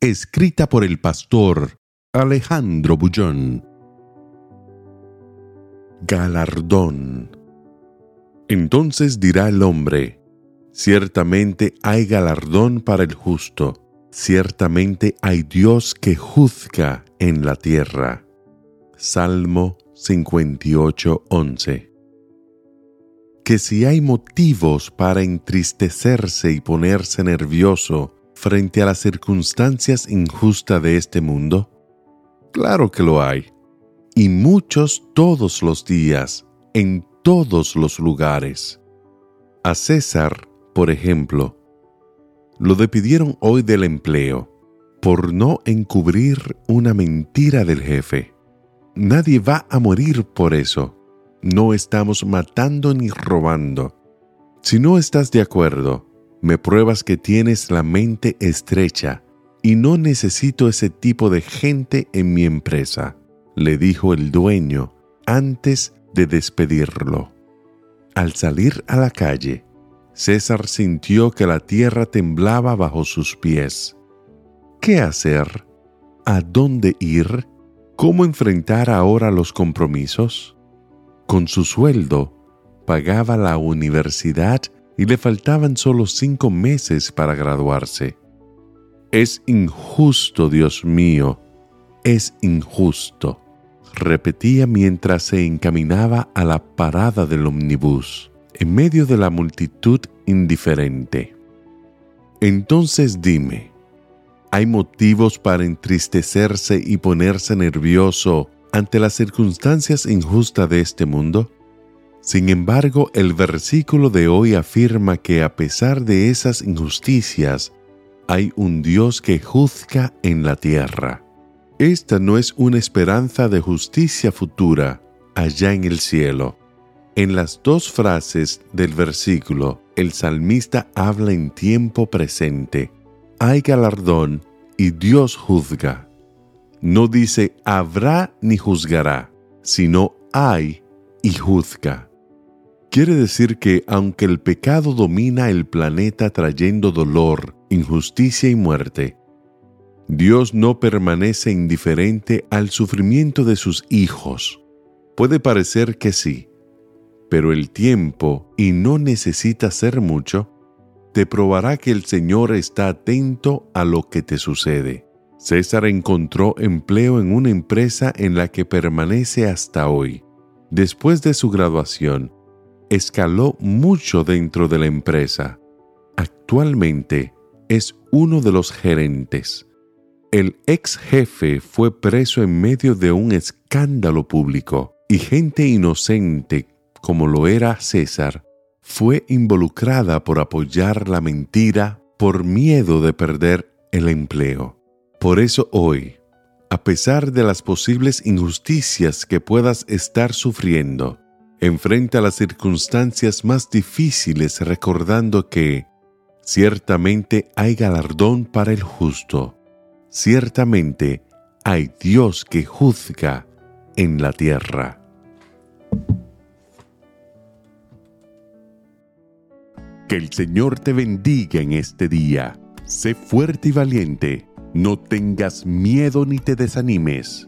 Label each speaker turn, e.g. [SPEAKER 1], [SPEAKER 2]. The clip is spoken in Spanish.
[SPEAKER 1] Escrita por el pastor Alejandro Bullón. Galardón. Entonces dirá el hombre, ciertamente hay galardón para el justo, ciertamente hay Dios que juzga en la tierra. Salmo 58:11 Que si hay motivos para entristecerse y ponerse nervioso frente a las circunstancias injustas de este mundo, claro que lo hay, y muchos todos los días, en todos los lugares. A César, por ejemplo, lo despidieron hoy del empleo por no encubrir una mentira del jefe. Nadie va a morir por eso. No estamos matando ni robando. Si no estás de acuerdo, me pruebas que tienes la mente estrecha y no necesito ese tipo de gente en mi empresa, le dijo el dueño antes de despedirlo. Al salir a la calle, César sintió que la tierra temblaba bajo sus pies. ¿Qué hacer? ¿A dónde ir? ¿Cómo enfrentar ahora los compromisos? Con su sueldo, pagaba la universidad y le faltaban solo cinco meses para graduarse. Es injusto, Dios mío, es injusto repetía mientras se encaminaba a la parada del omnibus, en medio de la multitud indiferente. Entonces dime, ¿hay motivos para entristecerse y ponerse nervioso ante las circunstancias injustas de este mundo? Sin embargo, el versículo de hoy afirma que a pesar de esas injusticias, hay un Dios que juzga en la tierra. Esta no es una esperanza de justicia futura allá en el cielo. En las dos frases del versículo, el salmista habla en tiempo presente. Hay galardón y Dios juzga. No dice habrá ni juzgará, sino hay y juzga. Quiere decir que aunque el pecado domina el planeta trayendo dolor, injusticia y muerte, Dios no permanece indiferente al sufrimiento de sus hijos. Puede parecer que sí, pero el tiempo, y no necesita ser mucho, te probará que el Señor está atento a lo que te sucede. César encontró empleo en una empresa en la que permanece hasta hoy. Después de su graduación, escaló mucho dentro de la empresa. Actualmente es uno de los gerentes. El ex jefe fue preso en medio de un escándalo público y gente inocente, como lo era César, fue involucrada por apoyar la mentira por miedo de perder el empleo. Por eso hoy, a pesar de las posibles injusticias que puedas estar sufriendo, enfrenta las circunstancias más difíciles recordando que ciertamente hay galardón para el justo ciertamente hay Dios que juzga en la tierra. Que el Señor te bendiga en este día. Sé fuerte y valiente. No tengas miedo ni te desanimes,